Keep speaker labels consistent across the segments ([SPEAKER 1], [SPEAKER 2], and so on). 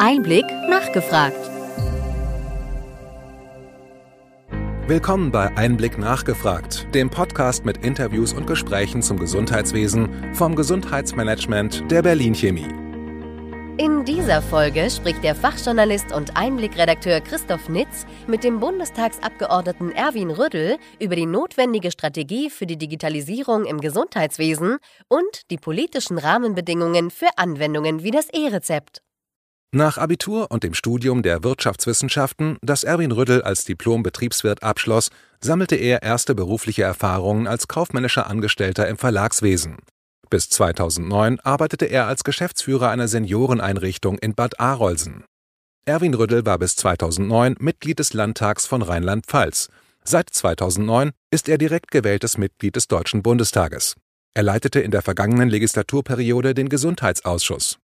[SPEAKER 1] Einblick nachgefragt.
[SPEAKER 2] Willkommen bei Einblick nachgefragt, dem Podcast mit Interviews und Gesprächen zum Gesundheitswesen vom Gesundheitsmanagement der Berlin Chemie.
[SPEAKER 1] In dieser Folge spricht der Fachjournalist und Einblickredakteur Christoph Nitz mit dem Bundestagsabgeordneten Erwin Rüddel über die notwendige Strategie für die Digitalisierung im Gesundheitswesen und die politischen Rahmenbedingungen für Anwendungen wie das E-Rezept.
[SPEAKER 2] Nach Abitur und dem Studium der Wirtschaftswissenschaften, das Erwin Rüddel als Diplom-Betriebswirt abschloss, sammelte er erste berufliche Erfahrungen als kaufmännischer Angestellter im Verlagswesen. Bis 2009 arbeitete er als Geschäftsführer einer Senioreneinrichtung in Bad Arolsen. Erwin Rüddel war bis 2009 Mitglied des Landtags von Rheinland-Pfalz. Seit 2009 ist er direkt gewähltes Mitglied des Deutschen Bundestages. Er leitete in der vergangenen Legislaturperiode den Gesundheitsausschuss.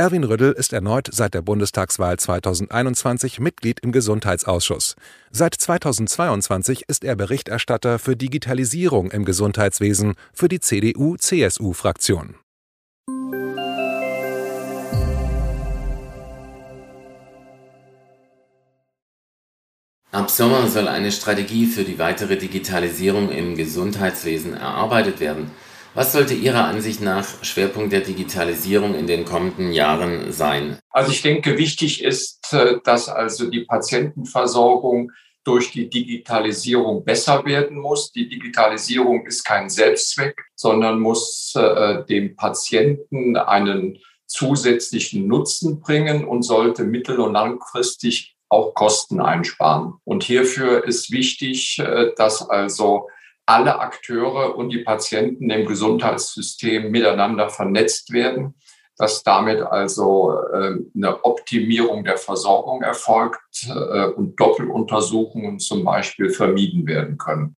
[SPEAKER 2] Erwin Rüddel ist erneut seit der Bundestagswahl 2021 Mitglied im Gesundheitsausschuss. Seit 2022 ist er Berichterstatter für Digitalisierung im Gesundheitswesen für die CDU-CSU-Fraktion.
[SPEAKER 3] Ab Sommer soll eine Strategie für die weitere Digitalisierung im Gesundheitswesen erarbeitet werden. Was sollte Ihrer Ansicht nach Schwerpunkt der Digitalisierung in den kommenden Jahren sein?
[SPEAKER 4] Also ich denke, wichtig ist, äh, dass also die Patientenversorgung durch die Digitalisierung besser werden muss. Die Digitalisierung ist kein Selbstzweck, sondern muss äh, dem Patienten einen zusätzlichen Nutzen bringen und sollte mittel- und langfristig auch Kosten einsparen. Und hierfür ist wichtig, äh, dass also alle Akteure und die Patienten im Gesundheitssystem miteinander vernetzt werden, dass damit also äh, eine Optimierung der Versorgung erfolgt äh, und Doppeluntersuchungen zum Beispiel vermieden werden können.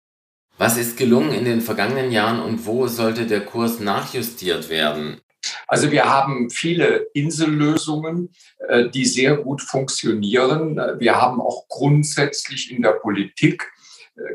[SPEAKER 3] Was ist gelungen in den vergangenen Jahren und wo sollte der Kurs nachjustiert werden?
[SPEAKER 4] Also wir haben viele Insellösungen, äh, die sehr gut funktionieren. Wir haben auch grundsätzlich in der Politik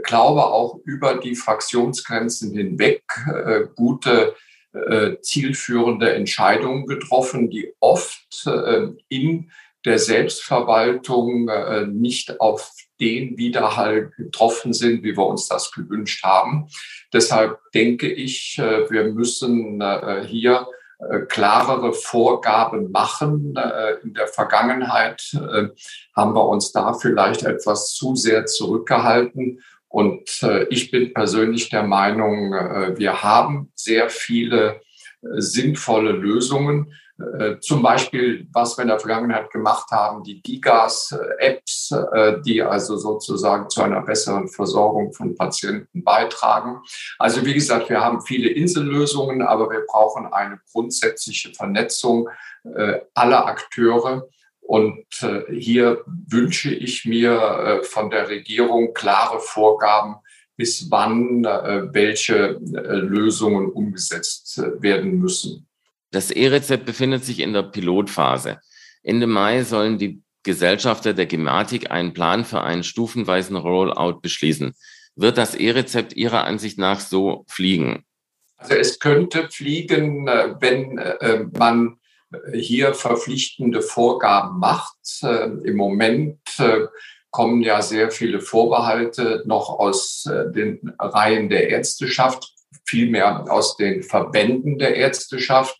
[SPEAKER 4] glaube auch über die Fraktionsgrenzen hinweg äh, gute äh, zielführende Entscheidungen getroffen, die oft äh, in der Selbstverwaltung äh, nicht auf den Widerhall getroffen sind, wie wir uns das gewünscht haben. Deshalb denke ich, äh, wir müssen äh, hier äh, klarere Vorgaben machen. Äh, in der Vergangenheit äh, haben wir uns da vielleicht etwas zu sehr zurückgehalten. Und ich bin persönlich der Meinung, wir haben sehr viele sinnvolle Lösungen. Äh, zum Beispiel, was wir in der Vergangenheit gemacht haben, die Gigas-Apps, äh, die also sozusagen zu einer besseren Versorgung von Patienten beitragen. Also wie gesagt, wir haben viele Insellösungen, aber wir brauchen eine grundsätzliche Vernetzung äh, aller Akteure. Und hier wünsche ich mir von der Regierung klare Vorgaben, bis wann welche Lösungen umgesetzt werden müssen.
[SPEAKER 3] Das E-Rezept befindet sich in der Pilotphase. Ende Mai sollen die Gesellschafter der Gematik einen Plan für einen stufenweisen Rollout beschließen. Wird das E-Rezept Ihrer Ansicht nach so fliegen?
[SPEAKER 4] Also es könnte fliegen, äh, wenn äh, man hier verpflichtende Vorgaben macht. Äh, Im Moment kommen ja sehr viele Vorbehalte noch aus den Reihen der Ärzteschaft vielmehr aus den Verbänden der Ärzteschaft.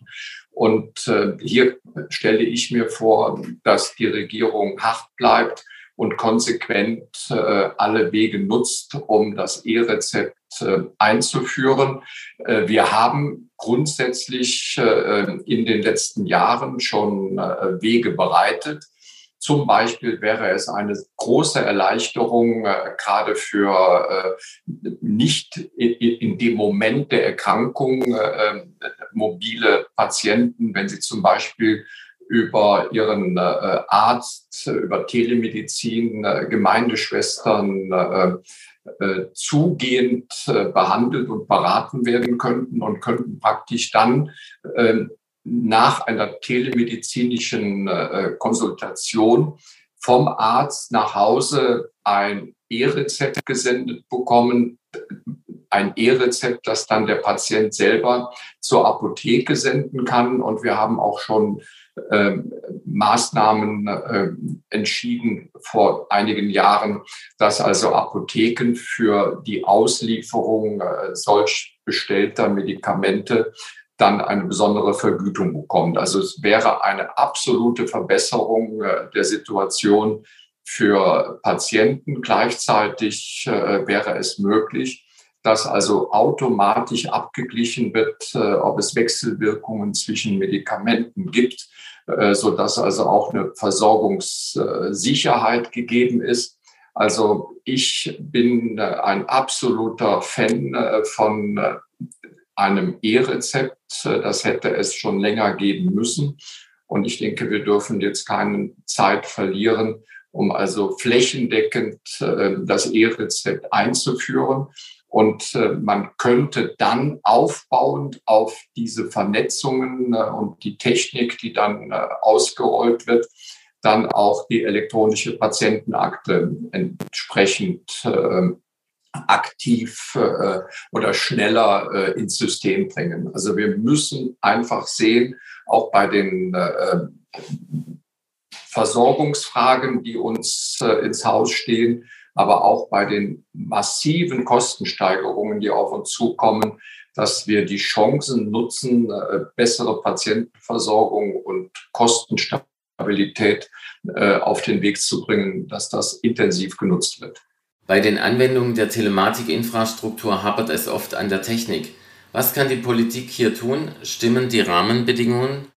[SPEAKER 4] Und äh, hier stelle ich mir vor, dass die Regierung hart bleibt und konsequent äh, alle Wege nutzt, um das E-Rezept äh, einzuführen. Wir haben grundsätzlich in den letzten Jahren schon Wege bereitet. Zum Beispiel wäre es eine große Erleichterung, äh, gerade für äh, nicht in, dem Moment der Erkrankung äh, mobile Patienten, wenn sie zum Beispiel über ihren Arzt, über Telemedizin, Gemeindeschwestern zugehend behandelt und beraten werden könnten und könnten praktisch dann ähm, nach einer telemedizinischen äh, Konsultation vom Arzt nach Hause ein E-Rezept gesendet bekommen, ein E-Rezept, das dann der Patient selber zur Apotheke senden kann. Und wir haben auch schon äh, Maßnahmen äh, entschieden vor einigen Jahren, dass also Apotheken für die Auslieferung äh, solch bestellter Medikamente dann eine besondere Vergütung bekommt. Also es wäre eine absolute Verbesserung äh, der Situation für Patienten. Gleichzeitig äh, wäre es möglich, dass also automatisch abgeglichen wird, äh, ob es Wechselwirkungen zwischen Medikamenten gibt, so dass also auch eine Versorgungssicherheit gegeben ist. Also ich bin ein absoluter Fan von einem E-Rezept. Das hätte es schon länger geben müssen. Und ich denke, wir dürfen jetzt keine Zeit verlieren, um also flächendeckend äh, das E-Rezept einzuführen. Und äh, man könnte dann aufbauend auf diese Vernetzungen äh, und die Technik, die dann ausgerollt wird, dann auch die elektronische Patientenakte entsprechend aktiv äh, oder schneller äh, ins System bringen. Also wir müssen einfach sehen, auch bei den äh, Versorgungsfragen, die uns äh, ins Haus stehen, aber auch bei den massiven Kostensteigerungen, die auf uns zukommen, dass wir die Chancen nutzen, äh, bessere Patientenversorgung und Kostenstabilität äh, auf den Weg zu bringen, dass das intensiv genutzt wird.
[SPEAKER 3] Bei den Anwendungen der Telematikinfrastruktur hapert es oft an der Technik. Was kann die Politik hier tun? Stimmen die Rahmenbedingungen?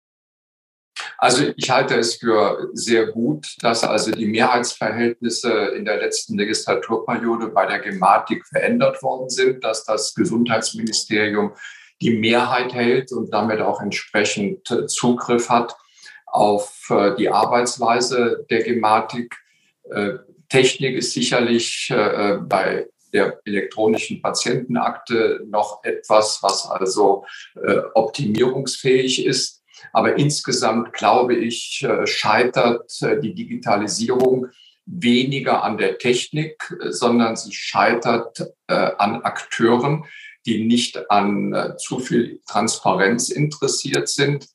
[SPEAKER 4] Also ich halte es für sehr gut, dass also die Mehrheitsverhältnisse in der letzten Legislaturperiode bei der Gematik verändert worden sind, dass das Gesundheitsministerium die Mehrheit hält und damit auch entsprechend Zugriff hat auf äh, die Arbeitsweise der Gematik. Äh, Technik ist sicherlich äh, bei der elektronischen Patientenakte noch etwas, was also äh, optimierungsfähig ist. Aber insgesamt glaube ich, äh, scheitert äh, die Digitalisierung weniger an der Technik, sondern sie scheitert äh, an Akteuren, die nicht an äh, zu viel Transparenz interessiert sind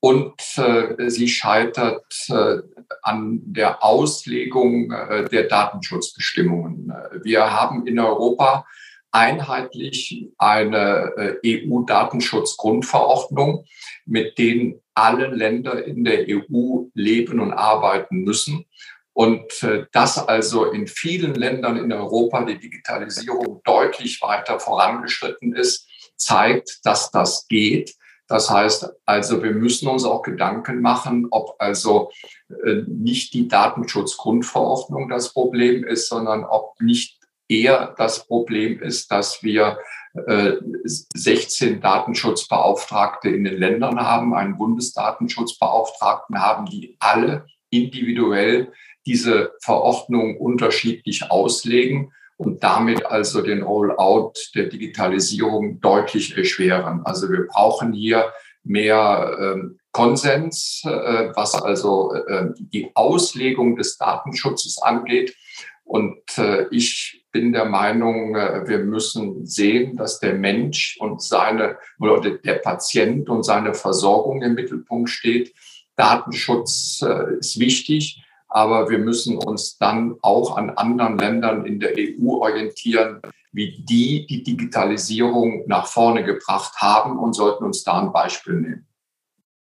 [SPEAKER 4] und äh, sie scheitert äh, an der Auslegung äh, der Datenschutzbestimmungen. Wir haben in Europa einheitlich eine äh, EU-Datenschutzgrundverordnung, mit denen alle Länder in der EU leben und arbeiten müssen. Und äh, dass also in vielen Ländern in Europa die Digitalisierung deutlich weiter vorangeschritten ist, zeigt, dass das geht das heißt also, wir müssen uns auch Gedanken machen, ob also äh, nicht die Datenschutzgrundverordnung das Problem ist, sondern ob nicht eher das Problem ist, dass wir 16 äh, Datenschutzbeauftragte in den Ländern haben, einen Bundesdatenschutzbeauftragten haben, die alle individuell diese Verordnung unterschiedlich auslegen und damit also den Rollout der Digitalisierung deutlich erschweren. Also wir brauchen hier mehr ähm, Konsens, äh, was also äh, die Auslegung des Datenschutzes angeht. Und äh, ich bin der Meinung, äh, wir müssen sehen, dass der Mensch und seine oder der Patient und seine Versorgung im Mittelpunkt steht. Datenschutz äh, ist wichtig, aber wir müssen uns dann auch an anderen Ländern in der EU orientieren, wie die die Digitalisierung nach vorne gebracht haben und sollten uns da ein Beispiel nehmen.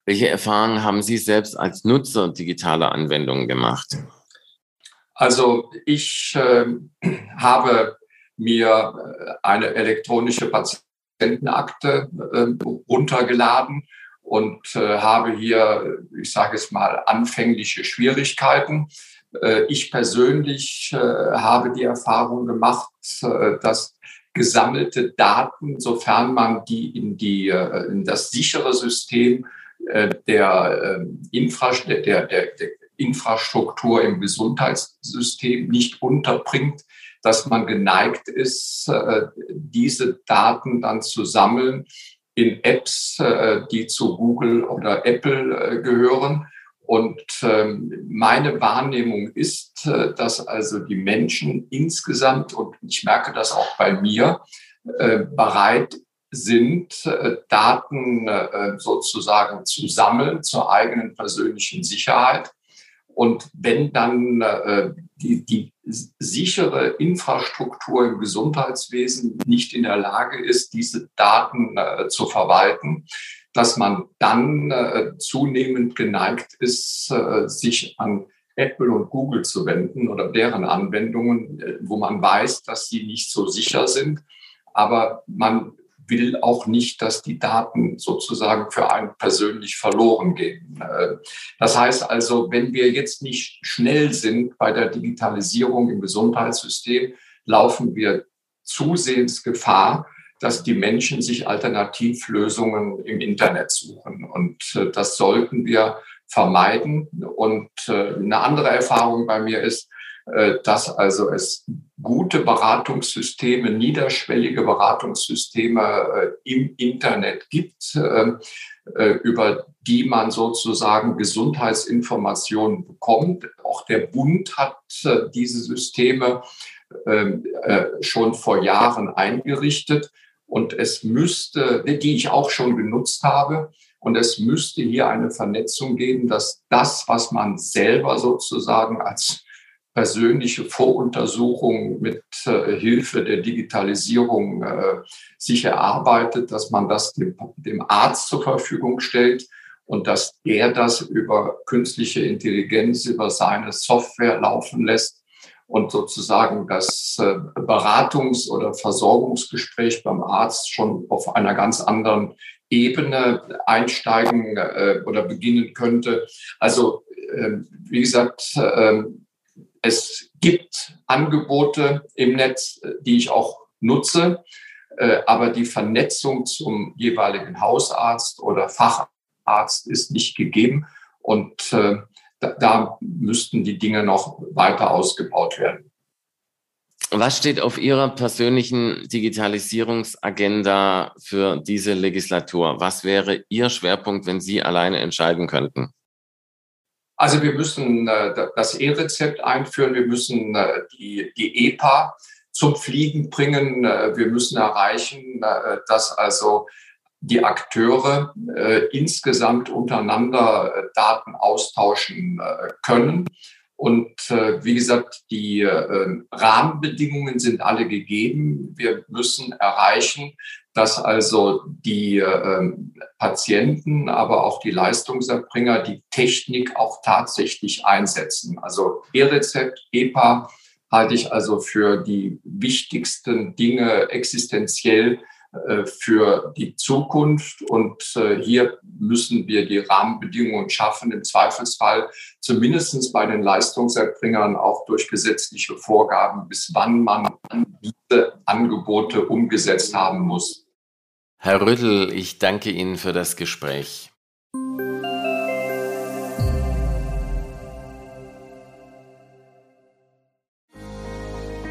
[SPEAKER 3] Welche Erfahrungen haben Sie selbst als Nutzer digitaler Anwendungen gemacht?
[SPEAKER 4] Also ich äh, habe mir äh, eine elektronische Patientenakte äh, runtergeladen und äh, habe hier, ich sage es mal, anfängliche Schwierigkeiten. Äh, ich persönlich äh, habe die Erfahrung gemacht, äh, dass gesammelte Daten, sofern man die in, die, äh, in das sichere System äh, der, der, der, der Infrastruktur im Gesundheitssystem nicht unterbringt, dass man geneigt ist, diese Daten dann zu sammeln in Apps, äh, die zu Google oder Apple äh, gehören. Und ähm, meine Wahrnehmung ist, äh, dass also die Menschen insgesamt, und ich merke das auch bei mir, bereit sind, Daten sozusagen zu sammeln zur eigenen persönlichen Sicherheit. Und wenn dann die, die sichere Infrastruktur im Gesundheitswesen nicht in der Lage ist, diese Daten zu verwalten, dass man dann zunehmend geneigt ist, sich an Apple und Google zu wenden oder deren Anwendungen, wo man weiß, dass sie nicht so sicher sind. Aber man will auch nicht, dass die Daten sozusagen für einen persönlich verloren gehen. Äh, das heißt also, wenn wir jetzt nicht schnell sind bei der Digitalisierung im Gesundheitssystem, laufen wir zusehends Gefahr, dass die Menschen sich Alternativlösungen im Internet suchen. Und äh, das sollten wir vermeiden. Und äh, eine andere Erfahrung bei mir ist, dass also es gute Beratungssysteme, niederschwellige Beratungssysteme äh, im Internet gibt, ähm, äh, über die man sozusagen Gesundheitsinformationen bekommt. Auch der Bund hat diese Systeme ähm, schon vor Jahren eingerichtet und es müsste, die ich auch schon genutzt habe, und es müsste hier eine Vernetzung geben, dass das, was man selber sozusagen als persönliche Voruntersuchung mit äh, Hilfe der Digitalisierung äh, sich erarbeitet, dass man das dem, dem Arzt zur Verfügung stellt und dass er das über künstliche Intelligenz, über seine Software laufen lässt und sozusagen das äh, Beratungs- oder Versorgungsgespräch beim Arzt schon auf einer ganz anderen Ebene einsteigen äh, oder beginnen könnte. Also äh, wie gesagt, äh, es gibt Angebote im Netz, die ich auch nutze, äh, aber die Vernetzung zum jeweiligen Hausarzt oder Facharzt ist nicht gegeben und äh, da, müssten die Dinge noch weiter ausgebaut werden.
[SPEAKER 3] Was steht auf Ihrer persönlichen Digitalisierungsagenda für diese Legislatur? Was wäre Ihr Schwerpunkt, wenn Sie alleine entscheiden könnten?
[SPEAKER 4] Also wir müssen äh, das E-Rezept einführen, wir müssen äh, die, die EPA zum Fliegen bringen, äh, wir müssen erreichen, dass also die Akteure insgesamt untereinander Daten austauschen können. Und äh, wie gesagt, die äh, Rahmenbedingungen sind alle gegeben. Wir müssen erreichen, dass also die äh, Patienten, aber auch die Leistungserbringer die Technik auch tatsächlich einsetzen. Also E-Rezept, EPA halte ich also für die wichtigsten Dinge existenziell für die Zukunft. Und äh, hier müssen wir die Rahmenbedingungen schaffen, im Zweifelsfall zumindest bei den Leistungserbringern auch durch gesetzliche Vorgaben, bis wann man diese Angebote umgesetzt haben muss.
[SPEAKER 3] Herr Rüttel, ich danke Ihnen für das Gespräch.